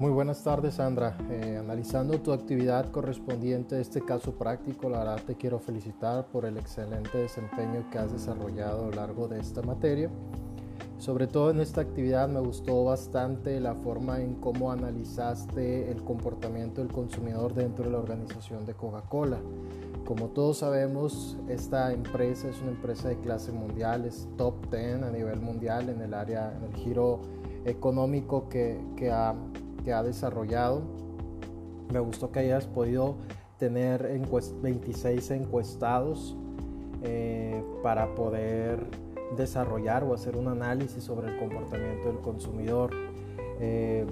Muy buenas tardes, Sandra. Eh, analizando tu actividad correspondiente a este caso práctico, la verdad te quiero felicitar por el excelente desempeño que has desarrollado a lo largo de esta materia. Sobre todo en esta actividad me gustó bastante la forma en cómo analizaste el comportamiento del consumidor dentro de la organización de Coca-Cola. Como todos sabemos, esta empresa es una empresa de clase mundial, es top 10 a nivel mundial en el área, en el giro económico que, que ha que ha desarrollado. Me gustó que hayas podido tener 26 encuestados eh, para poder desarrollar o hacer un análisis sobre el comportamiento del consumidor. Eh,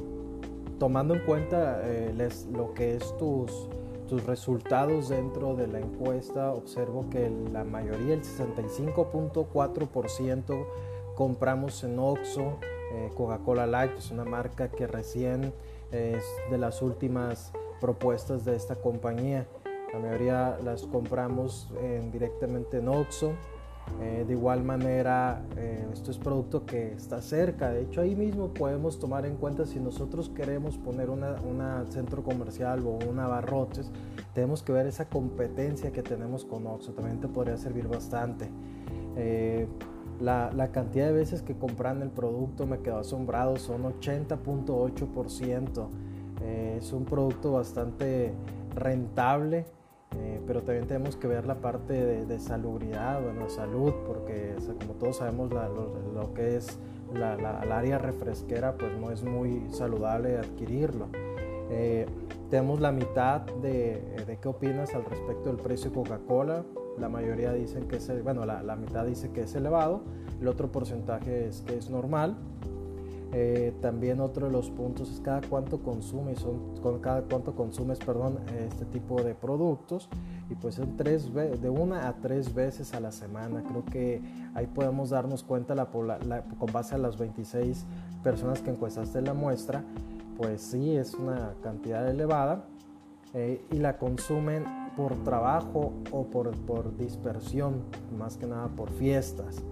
tomando en cuenta eh, lo que es tus, tus resultados dentro de la encuesta, observo que la mayoría, el 65.4%, compramos en Oxxo, eh, Coca-Cola Light es una marca que recién es de las últimas propuestas de esta compañía. La mayoría las compramos directamente en Oxxo. Eh, de igual manera, eh, esto es producto que está cerca. De hecho, ahí mismo podemos tomar en cuenta si nosotros queremos poner un centro comercial o un abarrotes, tenemos que ver esa competencia que tenemos con Oxxo. También te podría servir bastante. La, cantidad de veces que compran el producto me quedó asombrado, son 80.8%. Eh, es un producto bastante rentable, eh, pero también tenemos que ver la parte de, salubridad, bueno, salud, porque como todos sabemos lo, que es la, área refresquera, pues no es muy saludable adquirirlo. Eh, tenemos la mitad de, de, qué opinas al respecto del precio de Coca-Cola la mayoría dicen que es, bueno, la, mitad dice que es elevado, el otro porcentaje es que es normal. Eh, también otro de los puntos es cada cuánto consumes, son, con cada cuánto consumes, perdón, este tipo de productos y pues son tres de una a tres veces a la semana. Creo que ahí podemos darnos cuenta la, con base a las 26 personas que encuestaste en la muestra, pues sí es una cantidad elevada eh, y la consumen por trabajo o por, por dispersión, más que nada por fiestas.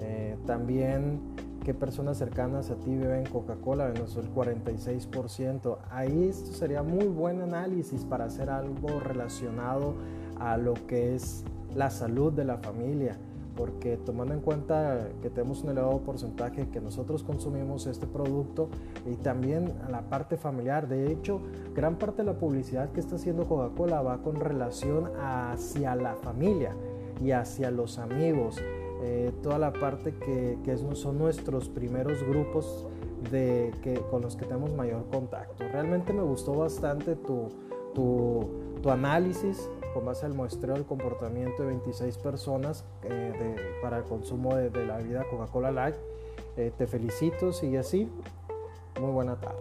Eh, también qué personas cercanas a ti beben Coca-Cola, menos el 46%. Ahí esto sería muy buen análisis para hacer algo relacionado a lo que es la salud de la familia porque tomando en cuenta que tenemos un elevado porcentaje que nosotros consumimos este producto y también la parte familiar, de hecho, gran parte de la publicidad que está haciendo Coca-Cola va con relación hacia la familia y hacia los amigos, eh, toda la parte que, son nuestros primeros grupos de, que, con los que tenemos mayor contacto. Realmente me gustó bastante tu, tu análisis con base al muestreo del comportamiento de 26 personas eh, para el consumo de, la vida Coca-Cola Light. Eh, te felicito, sigue así. Muy buena tarde.